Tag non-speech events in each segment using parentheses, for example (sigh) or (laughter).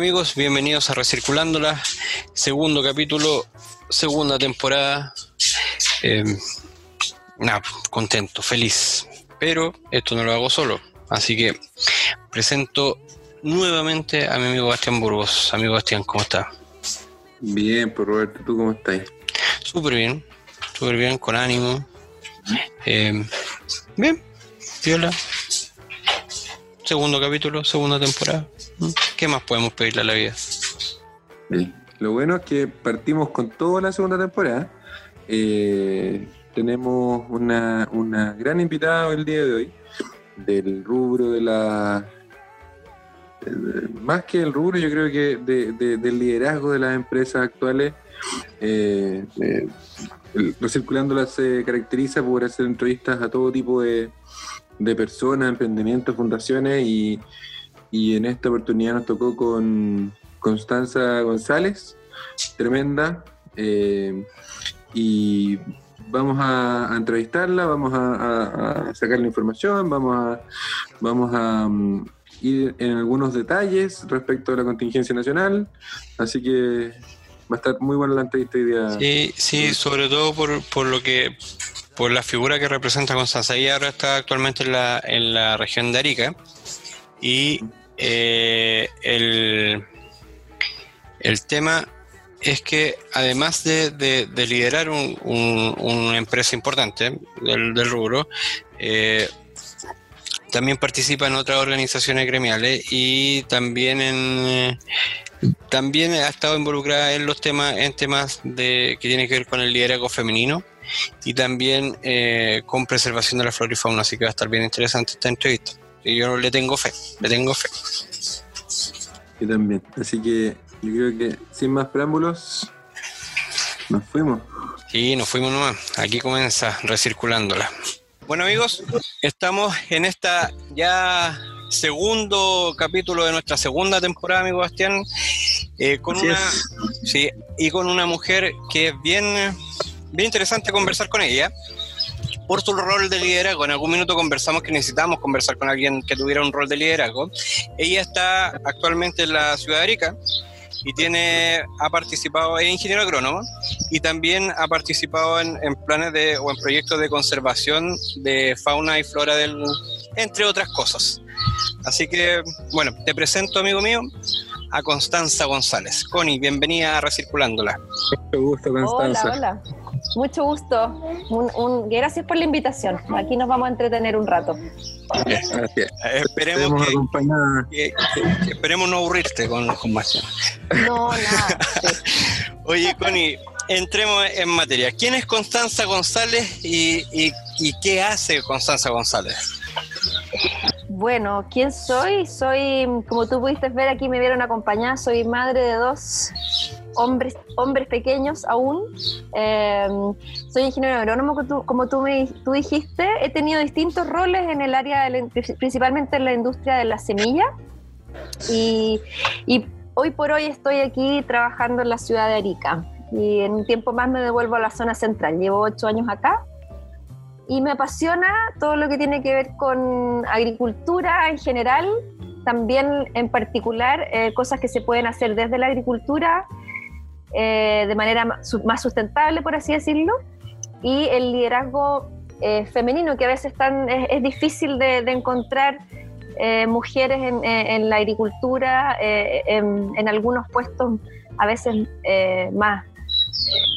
amigos? Bienvenidos a Recirculándola, segundo capítulo, segunda temporada. Eh, nada, contento, feliz. Pero esto no lo hago solo, así que presento nuevamente a mi amigo Bastián Burgos. Amigo Bastián, ¿cómo está? Bien, pues Roberto, ¿tú cómo estás? Súper bien, súper bien, con ánimo. Eh, bien, viola. Segundo capítulo, segunda temporada. ¿Qué más podemos pedirle a la vida? Lo bueno es que partimos con toda la segunda temporada. Eh, tenemos una, una gran invitada el día de hoy del rubro de la... Más que el rubro, yo creo que del liderazgo de las empresas actuales. Eh, eh, Recirculándola se caracteriza por hacer entrevistas a todo tipo de, de personas, emprendimientos, fundaciones y, y en esta oportunidad nos tocó con Constanza González, tremenda, eh, y vamos a, entrevistarla, vamos a, sacar la información, vamos a, vamos a um, ir en algunos detalles respecto a la contingencia nacional, así que va a estar muy buena la entrevista hoy día. Sí, sí, sobre todo por, por lo que por la figura que representa Constanza. Ella ahora está actualmente en la, en la región de Arica y eh, el, tema es que además de, liderar una empresa importante del, rubro, eh, también participa en otras organizaciones gremiales y también en también ha estado involucrada en los temas en temas de que tienen que ver con el liderazgo femenino y también eh, con preservación de la flora y fauna, así que va a estar bien interesante esta entrevista. Y yo le tengo fe, le tengo fe. Yo también, así que yo creo que sin más preámbulos, nos fuimos. Sí, nos fuimos nomás. Aquí comienza recirculándola. Bueno amigos, estamos en esta ya segundo capítulo de nuestra segunda temporada, amigo Bastián, eh, con una sí, y con una mujer que es bien bien interesante conversar con ella por su rol de liderazgo. En algún minuto conversamos que necesitamos conversar con alguien que tuviera un rol de liderazgo. Ella está actualmente en la ciudad de Arica y tiene, ha participado, es ingeniero agrónomo y también ha participado en, planes de, o en proyectos de conservación de fauna y flora del, entre otras cosas. Así que, bueno, te presento, amigo mío, a Constanza González. Connie, bienvenida a Recirculándola. Mucho gusto, Constanza. Hola, hola. Mucho gusto. Un, gracias por la invitación. Aquí nos vamos a entretener un rato. Gracias. Esperemos, que, esperemos no aburrirte con, con más. No, nada. (laughs) Oye, Connie, entremos en materia. ¿Quién es Constanza González y, y qué hace Constanza González? Bueno, ¿quién soy? Soy, como tú pudiste ver aquí, me vieron acompañada, soy madre de dos hombres, hombres pequeños aún. Em, soy ingeniero agrónomo, como tú, me, tú dijiste. He tenido distintos roles en el área, principalmente en la industria de la semilla. Y, y hoy por hoy estoy aquí trabajando en la ciudad de Arica. Y en un tiempo más me devuelvo a la zona central. Llevo ocho años acá y me apasiona todo lo que tiene que ver con agricultura en general, también en particular eh, cosas que se pueden hacer desde la agricultura eh, de manera más sustentable, por así decirlo, y el liderazgo eh, femenino, que a veces es, difícil de, encontrar mujeres en, la agricultura, en, algunos puestos a veces más,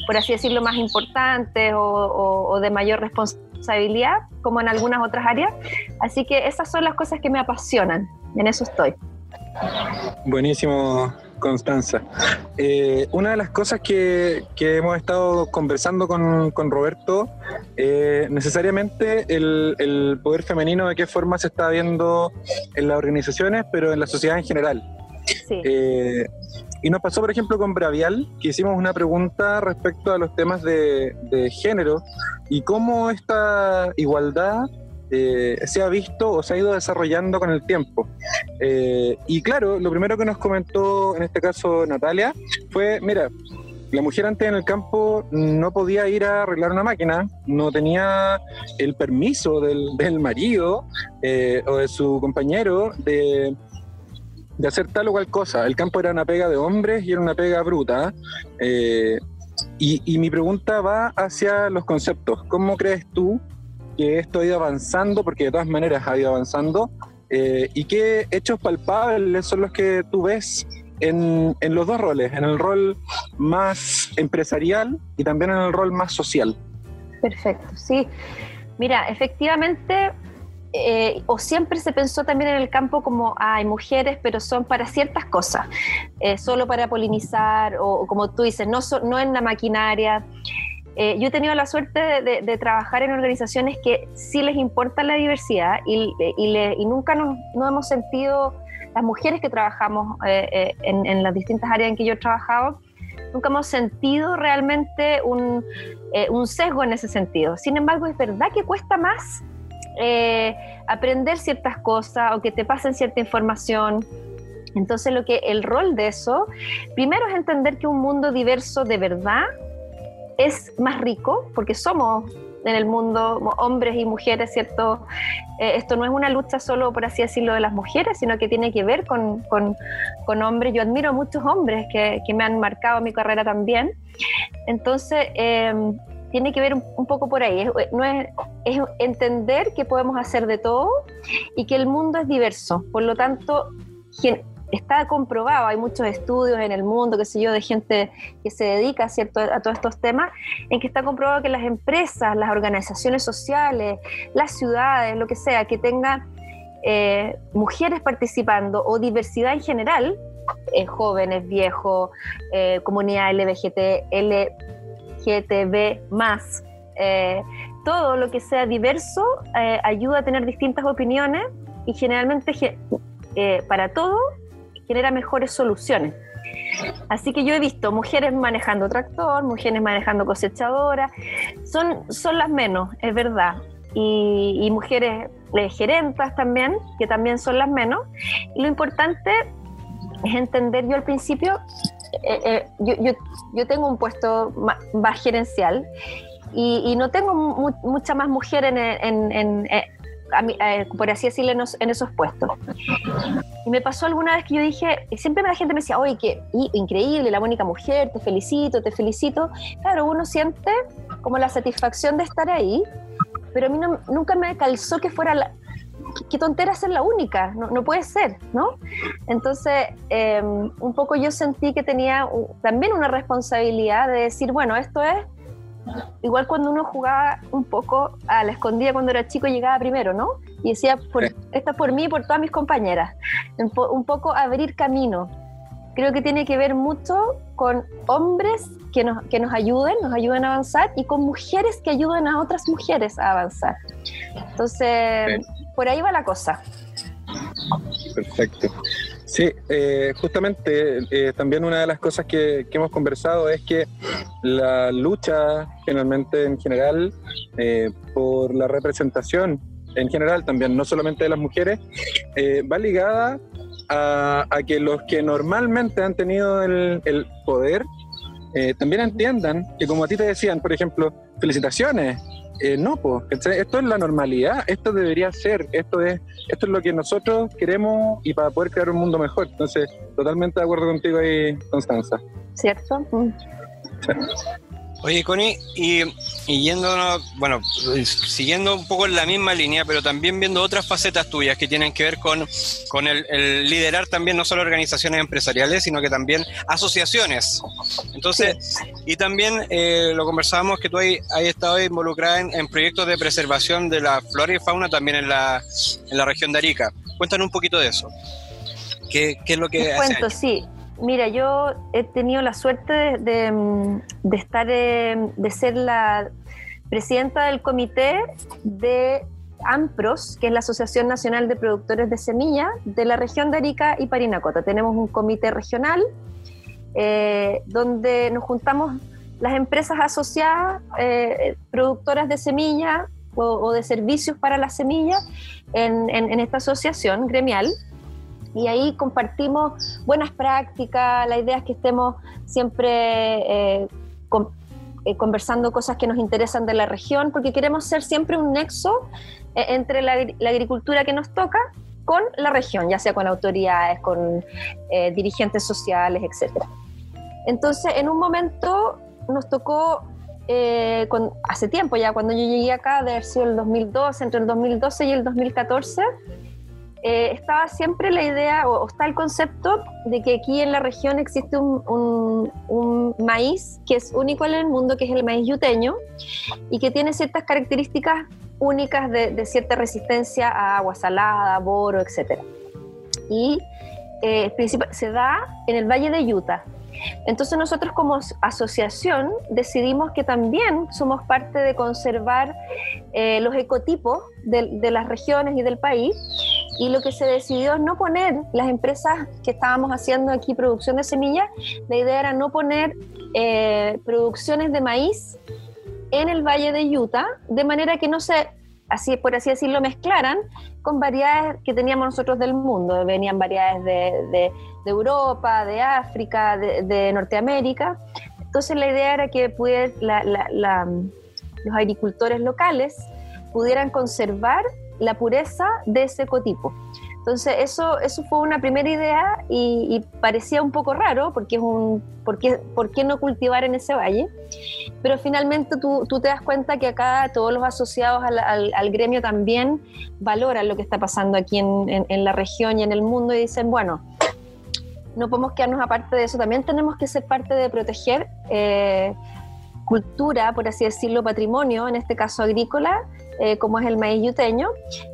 por así decirlo, más importantes o de mayor responsabilidad como en algunas otras áreas. Así que esas son las cosas que me apasionan, en eso estoy. Buenísimo, Constanza. Eh, una de las cosas que, que hemos estado conversando con, con Roberto, eh, necesariamente el, el, poder femenino, de qué forma se está viendo en las organizaciones, pero en la sociedad en general. Sí. Eh, y nos pasó, por ejemplo, con Bravial, que hicimos una pregunta respecto a los temas de, género y cómo esta igualdad eh, se ha visto o se ha ido desarrollando con el tiempo. Eh, y claro, lo primero que nos comentó en este caso Natalia fue, mira, la mujer antes en el campo no podía ir a arreglar una máquina, no tenía el permiso del, marido eh, o de su compañero de de hacer tal o cual cosa. El campo era una pega de hombres y era una pega bruta. Y, mi pregunta va hacia los conceptos. ¿Cómo crees tú que esto ha ido avanzando? Porque de todas maneras ha ido avanzando. Eh, ¿Y qué hechos palpables son los que tú ves en, en, los dos roles? En el rol más empresarial y también en el rol más social. Perfecto, sí. Mira, efectivamente eh, o siempre se pensó también en el campo como hay mujeres, pero son para ciertas cosas, eh, solo para polinizar o, como tú dices, no, no en la maquinaria. Eh, yo he tenido la suerte de, trabajar en organizaciones que sí les importa la diversidad y, y, nunca nos, no hemos sentido, las mujeres que trabajamos en, en, las distintas áreas en que yo he trabajado, nunca hemos sentido realmente un, un sesgo en ese sentido. Sin embargo, es verdad que cuesta más eh, aprender ciertas cosas o que te pasen cierta información. Entonces, lo que el rol de eso, primero es entender que un mundo diverso de verdad es más rico, porque somos en el mundo hombres y mujeres, ¿cierto? Eh, esto no es una lucha solo, por así decirlo, de las mujeres, sino que tiene que ver con, con, con hombres. Yo admiro a muchos hombres que, que, me han marcado mi carrera también. Entonces, eh, tiene que ver un, poco por ahí. Es, no es, es, entender que podemos hacer de todo y que el mundo es diverso. Por lo tanto, está comprobado, hay muchos estudios en el mundo, qué sé yo, de gente que se dedica ¿cierto? a todos estos temas, en que está comprobado que las empresas, las organizaciones sociales, las ciudades, lo que sea, que tenga eh, mujeres participando o diversidad en general, eh, jóvenes, viejos, eh, comunidad LBGT, L, LGTB más. Todo lo que sea diverso ayuda a tener distintas opiniones y generalmente para todo genera mejores soluciones. Así que yo he visto mujeres manejando tractor, mujeres manejando cosechadora, son, son las menos, es verdad. Y, mujeres gerentas también, que también son las menos. Y lo importante es entender, yo al principio eh, eh, yo, yo, tengo un puesto más, gerencial y, no tengo mucha más mujer en, en, eh, por así decirlo, en, esos puestos. Y me pasó alguna vez que yo dije, siempre la gente me decía, oye, qué increíble, la única mujer, te felicito, te felicito. Claro, uno siente como la satisfacción de estar ahí, pero a mí nunca me calzó que fuera la, qué tontera ser la única, no, puede ser, ¿no? Entonces, em, un poco yo sentí que tenía también una responsabilidad de decir, bueno, esto es igual cuando uno jugaba un poco a la escondida cuando era chico llegaba primero, ¿no? Y decía, por, esta es por mí y por todas mis compañeras. Un poco abrir camino. Creo que tiene que ver mucho con hombres que nos, que nos ayuden, nos ayuden a avanzar y con mujeres que ayuden a otras mujeres a avanzar. Entonces, por ahí va la cosa. Perfecto. Sí, eh, justamente eh, también una de las cosas que, hemos conversado es que la lucha generalmente en general eh, por la representación en general también, no solamente de las mujeres, va ligada a, que los que normalmente han tenido el, el poder también entiendan que como a ti te decían, por ejemplo, felicitaciones, eh, no, pues, esto es la normalidad, esto debería ser, esto es, esto es lo que nosotros queremos y para poder crear un mundo mejor. Entonces, totalmente de acuerdo contigo ahí, Constanza. ¿Cierto? Mm. Oye, Connie, y, y bueno, siguiendo un poco en la misma línea, pero también viendo otras facetas tuyas que tienen que ver con, con el, liderar también no solo organizaciones empresariales, sino que también asociaciones. Entonces, y también eh, lo conversábamos que tú has, estado involucrada en, proyectos de preservación de la flora y fauna también en la, en la región de Arica. Cuéntanos un poquito de eso. ¿Qué, qué es lo que... Te cuento, sí. Mira, yo he tenido la suerte de, estar, de ser la presidenta del comité de AMPROS, que es la Asociación Nacional de Productores de Semillas de la región de Arica y Parinacota. Tenemos un comité regional eh, donde nos juntamos las empresas asociadas, eh, productoras de semillas o, de servicios para las semillas en esta asociación gremial y ahí compartimos buenas prácticas, la idea es que estemos siempre eh, eh, conversando cosas que nos interesan de la región, porque queremos ser siempre un nexo eh, entre la, agricultura que nos toca con la región, ya sea con autoridades, con eh, dirigentes sociales, etc. Entonces, en un momento nos tocó, eh, hace tiempo ya, cuando yo llegué acá, de haber sido el 2012, entre el 2012 y el 2014, eh, estaba siempre la idea, o, está el concepto, de que aquí en la región existe un, maíz que es único en el mundo, que es el maíz yuteño, y que tiene ciertas características únicas de, cierta resistencia a agua salada, boro, etc. Y eh, se da en el Valle de Utah. Entonces nosotros como asociación decidimos que también somos parte de conservar eh, los ecotipos de, las regiones y del país y lo que se decidió es no poner las empresas que estábamos haciendo aquí producción de semillas, la idea era no poner eh, producciones de maíz en el Valle de Utah, de manera que no se, así, por así decirlo, mezclaran con variedades que teníamos nosotros del mundo. Venían variedades de, Europa, de África, de, Norteamérica. Entonces la idea era que los agricultores locales pudieran conservar la pureza de ese ecotipo. Entonces, eso, eso fue una primera idea y, parecía un poco raro, porque es un, ¿por qué, ¿por qué, no cultivar en ese valle? Pero finalmente tú, tú te das cuenta que acá todos los asociados al, al, gremio también valoran lo que está pasando aquí en, en, la región y en el mundo y dicen, bueno, no podemos quedarnos aparte de eso, también tenemos que ser parte de proteger eh, cultura, por así decirlo, patrimonio, en este caso agrícola, eh, como es el maíz yuteño,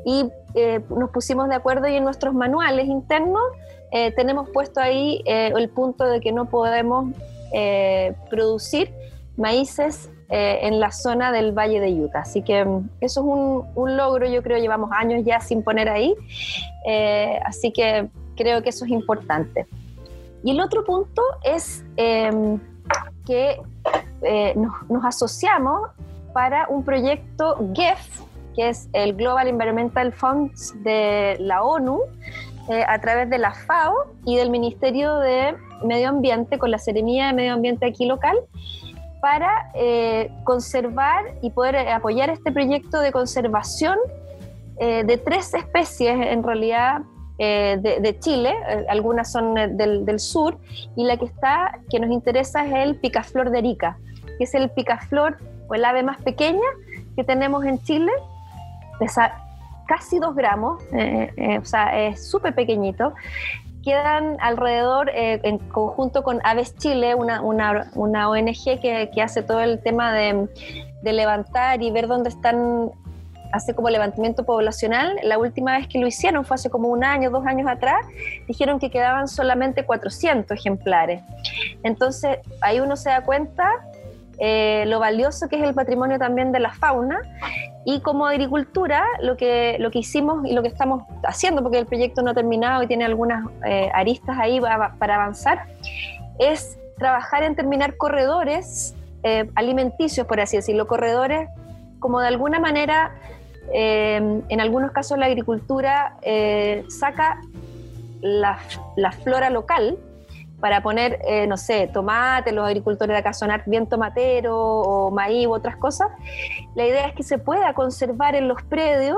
y eh, nos pusimos de acuerdo y en nuestros manuales internos eh, tenemos puesto ahí el punto de que no podemos producir maíces en la zona del Valle de Utah. Así que mm, eso es un, un logro, yo creo, llevamos años ya sin poner ahí, así que creo que eso es importante. Y el otro punto es que nos, nos asociamos para un proyecto GEF, que es el Global Environmental Funds de la ONU, eh, a través de la FAO y del Ministerio de Medio Ambiente, con la Seremía de Medio Ambiente aquí local, para eh, conservar y poder eh, apoyar este proyecto de conservación de tres especies, en realidad, de, Chile, algunas son del, del, sur, y la que está, que nos interesa es el picaflor de Arica, que es el picaflor o el ave más pequeña que tenemos en Chile, pesa casi 2 gramos, eh, eh, o sea, es súper pequeñito. Quedan alrededor, eh, en conjunto con Aves Chile, una, una, una ONG que, que, hace todo el tema de, de levantar y ver dónde están hace como levantamiento poblacional, la última vez que lo hicieron fue hace como un año, dos años atrás, dijeron que quedaban solamente 400 ejemplares. Entonces ahí uno se da cuenta eh, lo valioso que es el patrimonio también de la fauna y como agricultura lo que, lo que hicimos y lo que estamos haciendo, porque el proyecto no ha terminado y tiene algunas eh, aristas ahí para, avanzar, es trabajar en terminar corredores eh, alimenticios, por así decirlo, corredores como de alguna manera, en algunos casos la agricultura saca la, flora local, para poner, eh, no sé, tomate, los agricultores de acá bien tomatero o maíz u otras cosas, la idea es que se pueda conservar en los predios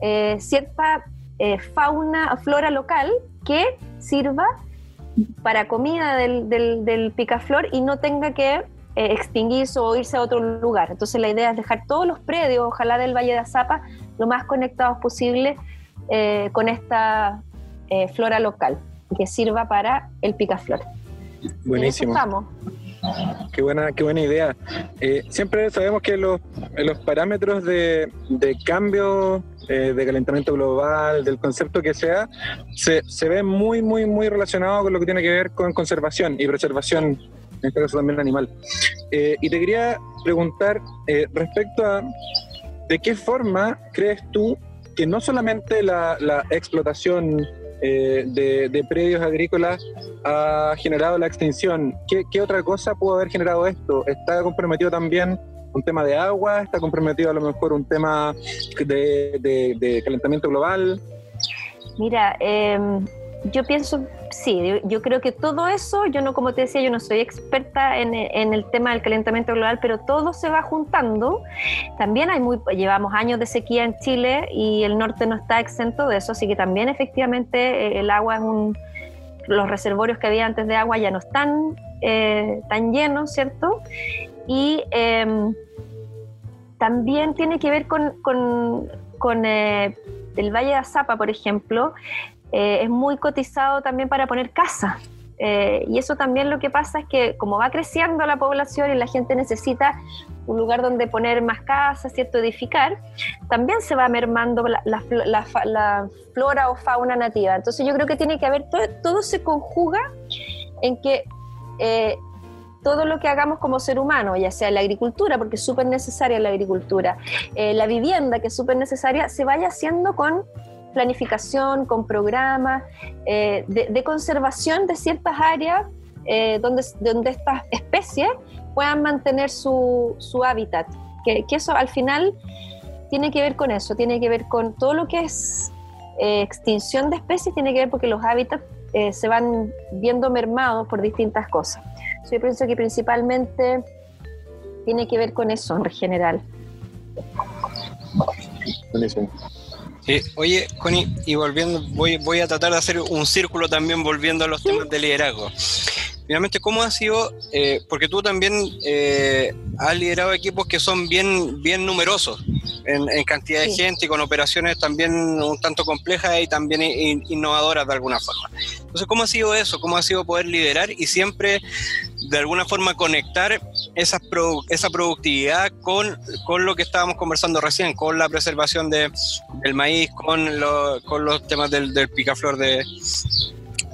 eh, cierta eh, fauna, flora local que sirva para comida del, del, picaflor y no tenga que extinguirse o irse a otro lugar. Entonces la idea es dejar todos los predios, ojalá del Valle de Azapa, lo más conectados posible con esta flora local que sirva para el picaflor. Buenísimo. Qué buena, qué buena idea. Eh, siempre sabemos que los, los parámetros de, de cambio eh, de calentamiento global, del concepto que sea, se, se ven muy, muy, muy relacionados con lo que tiene que ver con conservación y preservación, en este caso también animal. Eh, y te quería preguntar respecto a de qué forma crees tú que no solamente la, la explotación eh, de, predios agrícolas ha generado la extinción. ¿Qué, otra cosa pudo haber generado esto? ¿Está comprometido también un tema de agua? ¿Está comprometido a lo mejor un tema de, calentamiento global? Mira, em, yo pienso sí, yo creo que todo eso, yo no, como te decía, yo no soy experta en, el tema del calentamiento global, pero todo se va juntando. También hay muy, llevamos años de sequía en Chile y el norte no está exento de eso, así que también efectivamente eh, el agua es un, los reservorios que había antes de agua ya no están eh, tan llenos, ¿cierto? Y em, también tiene que ver con, con, eh, el Valle de Azapa, por ejemplo, eh, es muy cotizado también para poner casa. Eh, y eso también lo que pasa es que como va creciendo la población y la gente necesita un lugar donde poner más casas, ¿cierto? Edificar, también se va mermando la, flora o fauna nativa. Entonces yo creo que tiene que haber, todo, se conjuga en que eh, todo lo que hagamos como ser humano, ya sea la agricultura, porque es súper necesaria la agricultura, la vivienda, que es súper necesaria, se vaya haciendo con planificación, con programas eh, de, conservación de ciertas áreas eh, donde, donde estas especies puedan mantener su, su hábitat. Que, eso al final tiene que ver con eso, tiene que ver con todo lo que es eh, extinción de especies, tiene que ver porque los hábitats se van viendo mermados por distintas cosas. Yo pienso que principalmente tiene que ver con eso en general. Oye, Connie, y volviendo, voy, voy a tratar de hacer un círculo también volviendo a los temas de liderazgo. Finalmente, ¿cómo ha sido? Eh, porque tú también eh, has liderado equipos que son bien, bien numerosos en, cantidad de gente y con operaciones también un tanto complejas y también innovadoras de alguna forma. Entonces, ¿cómo ha sido eso? ¿Cómo ha sido poder liderar y siempre de alguna forma conectar esa, esa productividad con, con, lo que estábamos conversando recién, con la preservación de, del maíz, con, con los temas del, del picaflor de,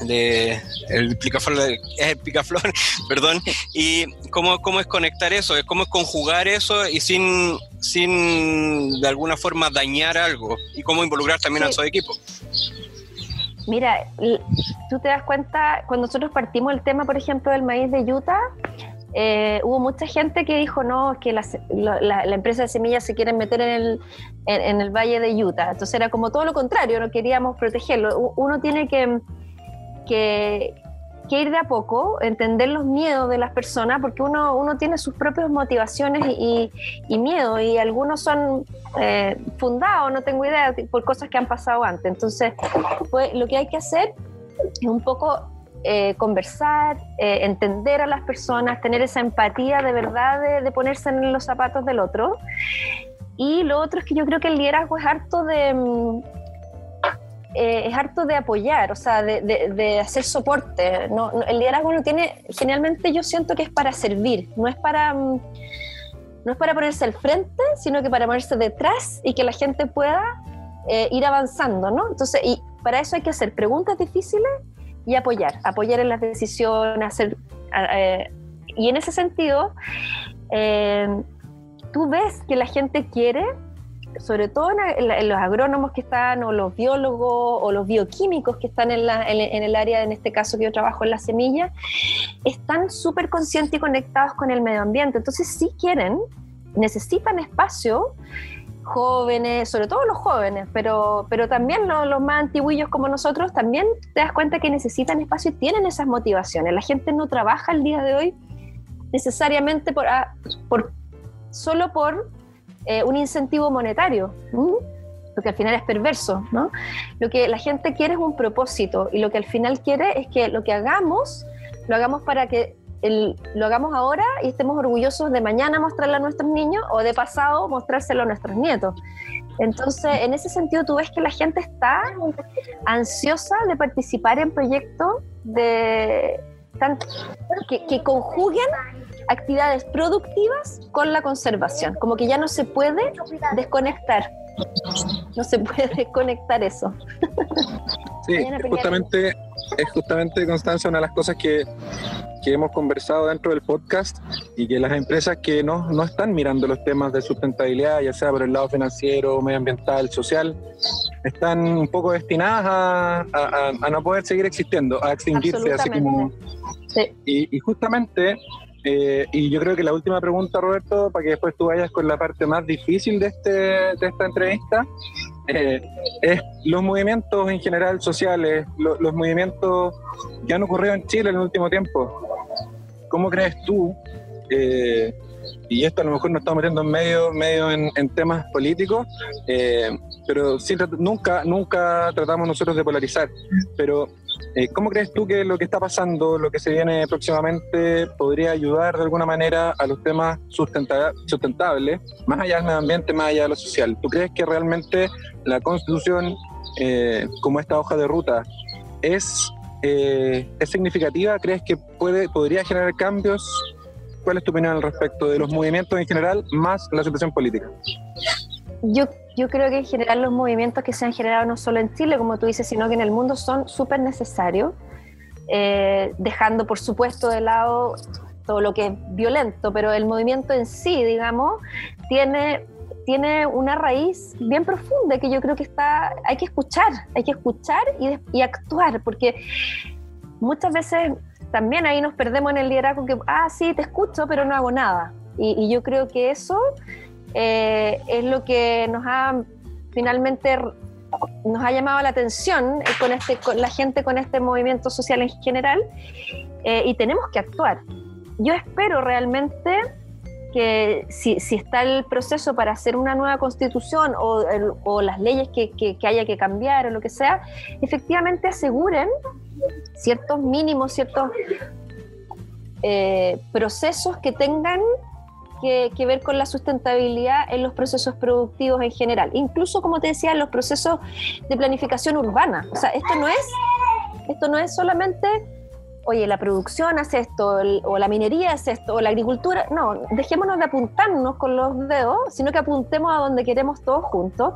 de el picaflor, el picaflor, (laughs) perdón, y cómo, cómo es conectar eso, cómo es conjugar eso y sin, sin de alguna forma dañar algo y cómo involucrar también a su equipo. Mira, tú te das cuenta, cuando nosotros partimos el tema, por ejemplo, del maíz de Utah, eh, hubo mucha gente que dijo, no, es que la, la, empresa de semillas se quiere meter en el, en, el valle de Utah. Entonces era como todo lo contrario, no queríamos protegerlo. Uno tiene que, que, ir de a poco, entender los miedos de las personas, porque uno, uno tiene sus propias motivaciones y, y miedos, y algunos son eh, fundados, no tengo idea, por cosas que han pasado antes. Entonces, pues, lo que hay que hacer es un poco eh, conversar, eh, entender a las personas, tener esa empatía de verdad de, ponerse en los zapatos del otro. Y lo otro es que yo creo que el liderazgo es harto de mm, es harto de apoyar, o sea, de, hacer soporte. El liderazgo no tiene, generalmente yo siento que es para servir, no es para, mm, no es para ponerse al frente, sino que para ponerse detrás y que la gente pueda eh, ir avanzando, ¿no? Entonces, y para eso hay que hacer preguntas difíciles y apoyar, apoyar en las decisiones, hacer... Eh, y en ese sentido, tú ves que la gente quiere sobre todo en, los agrónomos que están, o los biólogos, o los bioquímicos que están en, el área, en este caso que yo trabajo en la semilla, están súper conscientes y conectados con el medio ambiente. Entonces, si quieren, necesitan espacio, jóvenes, sobre todo los jóvenes, pero, pero también los, más antiguillos como nosotros, también te das cuenta que necesitan espacio y tienen esas motivaciones. La gente no trabaja el día de hoy necesariamente por, ah, por solo por eh, un incentivo monetario, lo que al final es perverso, ¿no? Lo que la gente quiere es un propósito y lo que al final quiere es que lo que hagamos, lo hagamos para que lo hagamos ahora y estemos orgullosos de mañana mostrarlo a nuestros niños o de pasado mostrárselo a nuestros nietos. Entonces, en ese sentido, tú ves que la gente está ansiosa de participar en proyectos de, que, que conjuguen actividades productivas con la conservación, como que ya no se puede desconectar. No se puede desconectar eso. Sí, es justamente, es justamente, Constancia, una de las cosas que, que, hemos conversado dentro del podcast y que las empresas que no, no están mirando los temas de sustentabilidad, ya sea por el lado financiero, medioambiental, social, están un poco destinadas a, a, no poder seguir existiendo, a extinguirse, así como... Y, y justamente eh, y yo creo que la última pregunta, Roberto, para que después tú vayas con la parte más difícil de, este, de esta entrevista, eh, es los movimientos en general sociales, los movimientos que han ocurrido en Chile en el último tiempo. ¿Cómo crees tú eh, y esto a lo mejor nos estamos metiendo en medio, medio en, temas políticos, eh, pero nunca, nunca tratamos nosotros de polarizar. Pero, ¿cómo crees tú que lo que está pasando, lo que se viene próximamente, podría ayudar de alguna manera a los temas sustentables, más allá del medio ambiente, más allá de lo social? ¿Tú crees que realmente la Constitución, eh, como esta hoja de ruta, es, es significativa? ¿Crees que puede, podría generar cambios ¿Cuál es tu opinión al respecto de los movimientos en general más la situación política? Yo, yo creo que en general los movimientos que se han generado no solo en Chile, como tú dices, sino que en el mundo son súper necesarios, eh, dejando por supuesto de lado todo lo que es violento, pero el movimiento en sí, digamos, tiene, tiene una raíz bien profunda que yo creo que está, hay que escuchar, hay que escuchar y, y actuar, porque muchas veces también ahí nos perdemos en el liderazgo que, ah, sí, te escucho, pero no hago nada. Y, yo creo que eso eh, es lo que nos ha finalmente nos ha llamado la atención eh, con, este, con la gente con este movimiento social en general eh, y tenemos que actuar. Yo espero realmente que si, si, está el proceso para hacer una nueva constitución o, o las leyes que, que, que, haya que cambiar o lo que sea, efectivamente aseguren ciertos mínimos, ciertos procesos que tengan que, ver con la sustentabilidad en los procesos productivos en general, incluso como te decía, en los procesos de planificación urbana. O sea, esto no es, esto no es solamente oye, la producción hace esto, o la minería hace esto, o la agricultura. No, dejémonos de apuntarnos con los dedos, sino que apuntemos a donde queremos todos juntos.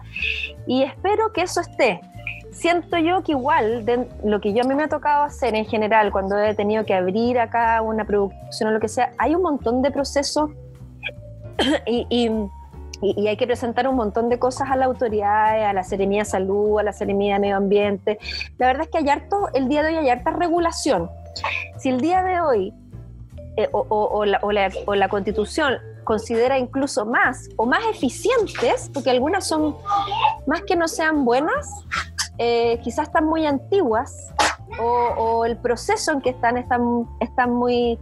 Y espero que eso esté siento yo que igual lo que yo a mí me ha tocado hacer en general cuando he tenido que abrir acá una producción o lo que sea, hay un montón de procesos (coughs) y, y, hay que presentar un montón de cosas a la autoridad, a la Seremía de Salud, a la Seremía de Medio Ambiente. La verdad es que hay harto, el día de hoy hay harta regulación. Si el día de hoy eh, o, o, la, o, la, o la constitución considera incluso más o más eficientes, porque algunas son más que no sean buenas, eh, quizás están muy antiguas o, el proceso en que están están, están muy,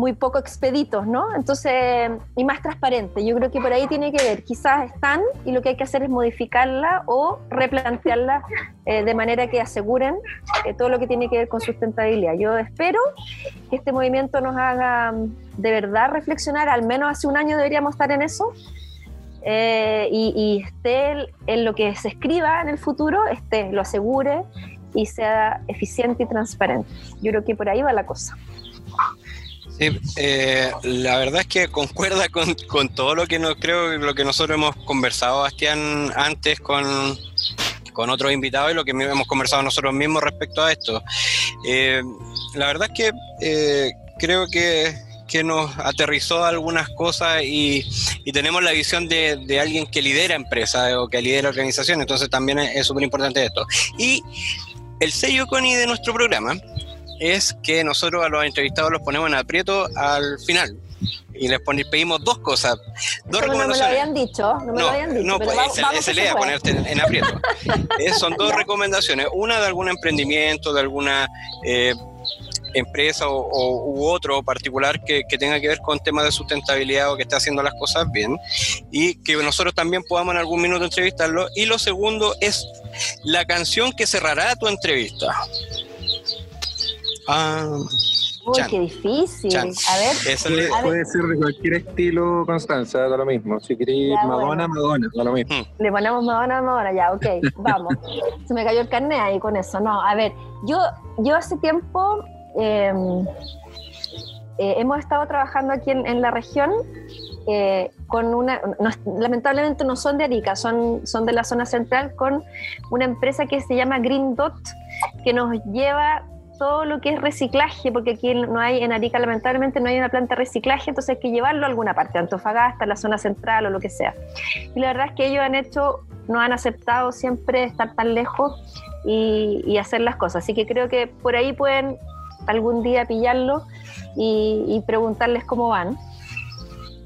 muy poco expeditos, ¿no? Entonces, y más transparente. Yo creo que por ahí tiene que ver. Quizás están y lo que hay que hacer es modificarla o replantearla eh, de manera que aseguren eh, todo lo que tiene que ver con sustentabilidad. Yo espero que este movimiento nos haga de verdad reflexionar, al menos hace un año deberíamos estar en eso, eh, y, esté en lo que se escriba en el futuro, esté, lo asegure y sea eficiente y transparente. Yo creo que por ahí va la cosa. Sí, eh, la verdad es que concuerda con, todo lo que no, creo lo que nosotros hemos conversado, Bastián, antes con, con otros invitados y lo que hemos conversado nosotros mismos respecto a esto. Eh, la verdad es que creo que que nos aterrizó algunas cosas y, tenemos la visión de, alguien que lidera empresas o que lidera organizaciones, entonces también es súper importante esto. Y el sello CONI de nuestro programa es que nosotros a los entrevistados los ponemos en aprieto al final. Y les pedimos dos cosas. Dos. No me lo habían dicho. No, me lo habían dicho, no pues ese, le ponerte en, aprieto. (laughs) son dos recomendaciones. Una de algún emprendimiento, de alguna eh, empresa o, u otro particular que, tenga que ver con temas de sustentabilidad o que esté haciendo las cosas bien y que nosotros también podamos en algún minuto entrevistarlo. Y lo segundo es la canción que cerrará tu entrevista. Ah, Uy, qué difícil. A ver, puede, ser de cualquier estilo, Constanza, da lo mismo. Si queréis Madonna, Madonna, da lo mismo. Hmm. Le ponemos Madonna, Madonna, ya, ok, (laughs) vamos. Se me cayó el carnet ahí con eso. No, a ver, yo, yo hace tiempo Em, eh, hemos estado trabajando aquí en, la región eh, con una, lamentablemente no son de Arica, son, son de la zona central, con una empresa que se llama Green Dot, que nos lleva todo lo que es reciclaje, porque aquí no hay, en Arica lamentablemente no hay una planta de reciclaje, entonces hay que llevarlo a alguna parte, Antofagasta, la zona central o lo que sea. Y la verdad es que ellos han hecho, no han aceptado siempre estar tan lejos y, y hacer las cosas. Así que creo que por ahí pueden algún día pillarlo y, preguntarles cómo van.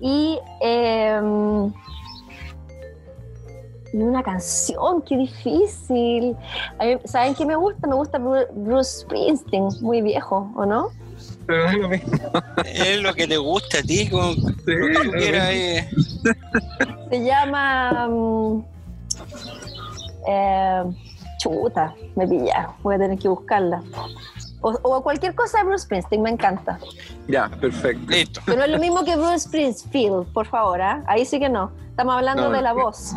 Y em, Y una canción, qué difícil. ¿Saben qué me gusta? Me gusta Bruce Springsteen, muy viejo, ¿o no? Pero es lo mismo. (laughs) Es lo que te gusta a ti, con lo que tú quieras. Eh. Se llama. Mm, eh, chuta, me pilla. Voy a tener que buscarla. O, cualquier cosa de Bruce Springsteen, me encanta. Ya, perfecto. Listo. Pero es lo mismo que Bruce Springsteen, por favor, ¿ah? ahí sí que no. Estamos hablando de la voz.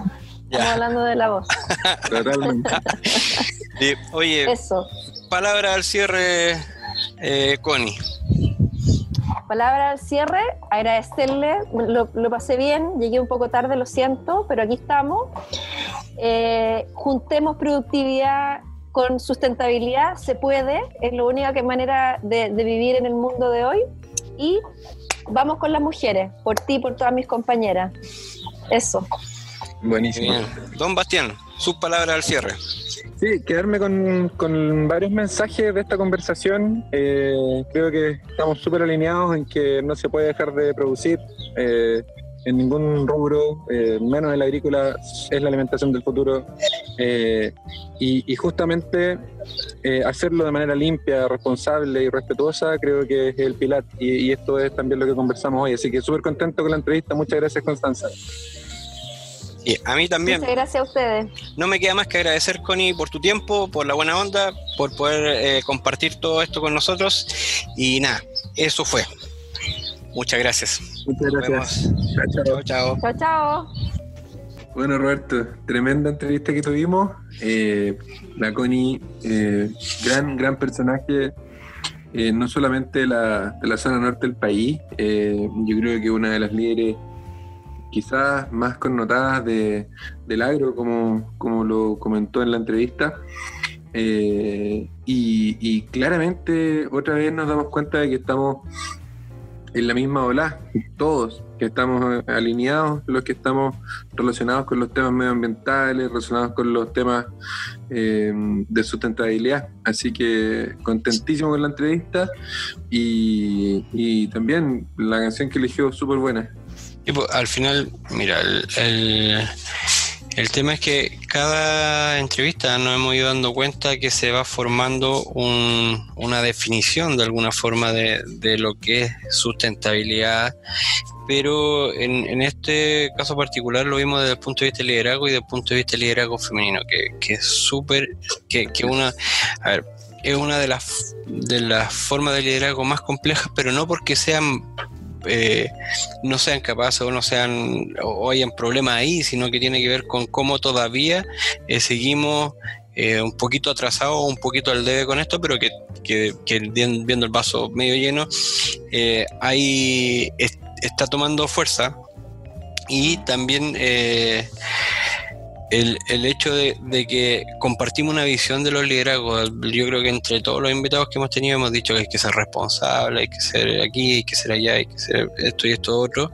Estamos hablando de la voz. Totalmente. (laughs) oye, Eso. palabra al cierre, eh, Connie. Palabra al cierre, agradecerle, lo, lo, pasé bien, llegué un poco tarde, lo siento, pero aquí estamos. Eh, juntemos productividad con sustentabilidad, se puede, es la única manera de, vivir en el mundo de hoy. Y vamos con las mujeres, por ti, por todas mis compañeras. Eso. Buenísimo. Don Bastián, sus palabras al cierre. Sí, quedarme con, con varios mensajes de esta conversación. Eh, creo que estamos súper alineados en que no se puede dejar de producir. Eh, en ningún rubro, eh, menos en la agrícola, es la alimentación del futuro. Eh, y, justamente eh, hacerlo de manera limpia, responsable y respetuosa, creo que es el pilar. Y, esto es también lo que conversamos hoy. Así que súper contento con la entrevista. Muchas gracias, Constanza. Y a mí también. Muchas gracias a ustedes. No me queda más que agradecer, Connie, por tu tiempo, por la buena onda, por poder compartir todo esto con nosotros. Y nada, eso fue. Muchas gracias. Muchas gracias. Chao, chao. Chao, chao. Bueno, Roberto, tremenda entrevista que tuvimos. Eh, la Connie, eh, gran, gran personaje, eh, no solamente de la, de la, zona norte del país, yo creo que una de las líderes quizás más connotadas de, del agro, como, como lo comentó en la entrevista. y, y claramente otra vez nos damos cuenta de que estamos en la misma ola, todos, que estamos alineados, los que estamos relacionados con los temas medioambientales, relacionados con los temas eh, de sustentabilidad. Así que contentísimo con la entrevista y, también la canción que eligió súper buena. Y pues, al final, mira, el el tema es que cada entrevista nos hemos ido dando cuenta que se va formando una definición de alguna forma de, lo que es sustentabilidad, pero en, este caso particular lo vimos desde el punto de vista del liderazgo y desde el punto de vista del liderazgo femenino, que, es súper, que, que una, a ver, es una de las, de las formas de liderazgo más complejas, pero no porque sean eh, no sean capaces o no sean o, hayan problemas ahí, sino que tiene que ver con cómo todavía eh, seguimos eh, un poquito atrasados, un poquito al debe con esto, pero que, viendo el vaso medio lleno, ahí está tomando fuerza. Y también el, el hecho de, que compartimos una visión de los liderazgos, yo creo que entre todos los invitados que hemos tenido hemos dicho que hay que ser responsable, hay que ser aquí, hay que ser allá, hay que ser esto y esto otro,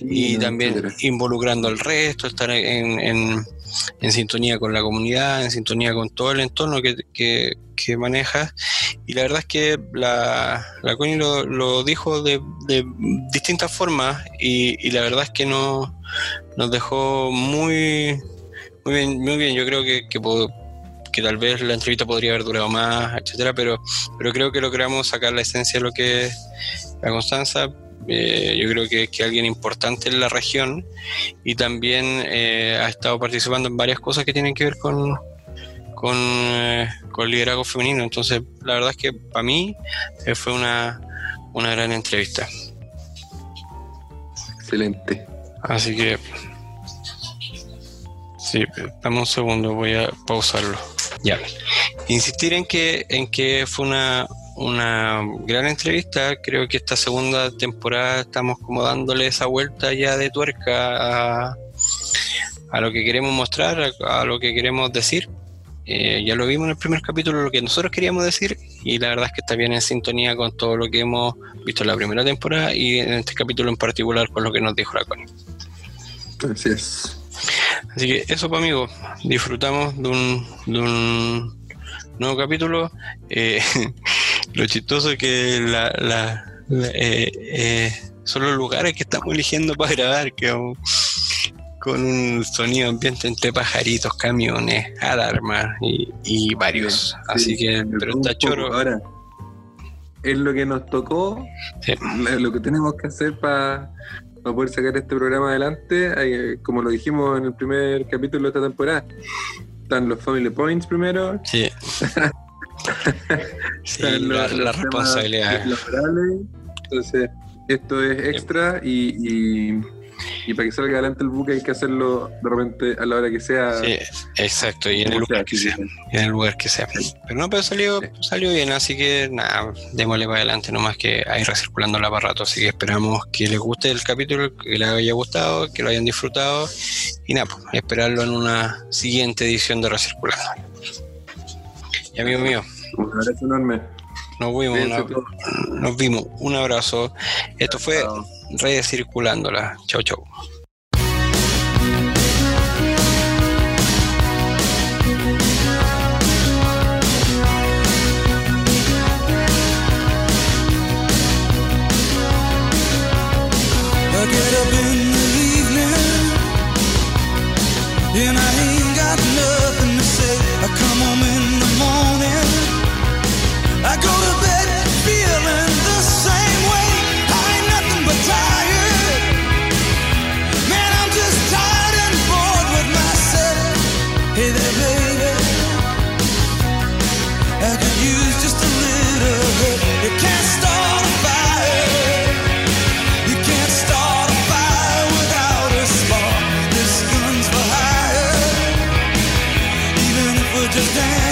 y también involucrando al resto, estar en, en, en, sintonía con la comunidad, en sintonía con todo el entorno que, que, que manejas. Y la verdad es que la, la Connie lo, lo dijo de, de, distintas formas y, y la verdad es que no, nos dejó muy muy bien, muy bien. Yo creo que, que, tal vez la entrevista podría haber durado más, etcétera, pero, pero creo que logramos sacar la esencia de lo que es la Constanza. Eh, yo creo que es alguien importante en la región y también eh, ha estado participando en varias cosas que tienen que ver con, con, eh, con liderazgo femenino. Entonces, la verdad es que para mí fue una, una gran entrevista. Excelente. Así que Sí, dame un segundo, voy a pausarlo. Ya. Insistir en que, en que fue una, una gran entrevista. Creo que esta segunda temporada estamos como dándole esa vuelta ya de tuerca a, a lo que queremos mostrar, a, lo que queremos decir. Eh, ya lo vimos en el primer capítulo, lo que nosotros queríamos decir, y la verdad es que está bien en sintonía con todo lo que hemos visto en la primera temporada y en este capítulo en particular con lo que nos dijo la Connie. Así es. Así que eso, pues, amigos, disfrutamos de un, de un nuevo capítulo. Eh, (laughs) lo chistoso es que la, eh, eh, son los lugares que estamos eligiendo para grabar, que con un sonido ambiente entre pajaritos, camiones, alarmas y, varios. Así que, pero está choro. Ahora, es lo que nos tocó, lo que tenemos que hacer para poder sacar este programa adelante. como lo dijimos en el primer capítulo de esta temporada, están los Family Points primero. Sí. (laughs) sí la, responsabilidad. Entonces, esto es extra y y para que salga adelante el buque hay que hacerlo de repente a la hora que sea. Sí, exacto, y en el lugar que sea. en el lugar que sea. Pero no, pero salió, salió bien, así que nada, démosle para adelante nomás que hay recirculando el aparato. Así que esperamos que les guste el capítulo, que les haya gustado, que lo hayan disfrutado. Y nada, pues, esperarlo en una siguiente edición de Recirculando. Y amigo mío. Un abrazo enorme. Nos vimos, nos vimos. Un abrazo. Esto fue redes circulándola. Chau, chau. stand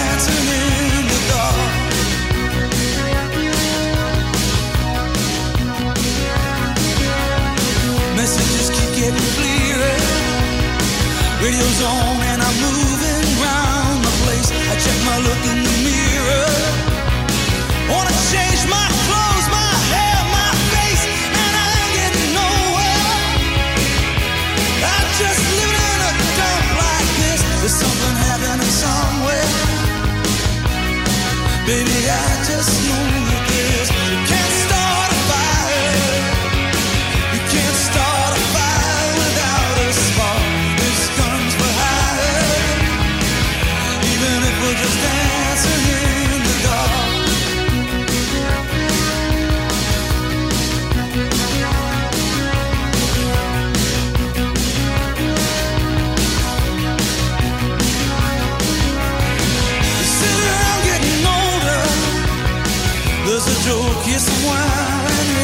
joke is why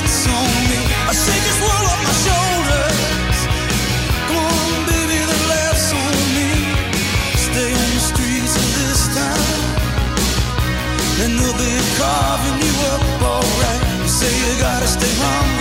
it's on me. I shake this world off my shoulders. Come on, baby, the laughs on me. Stay on the streets of this town, and they'll be carving you up alright. You say you gotta stay humble.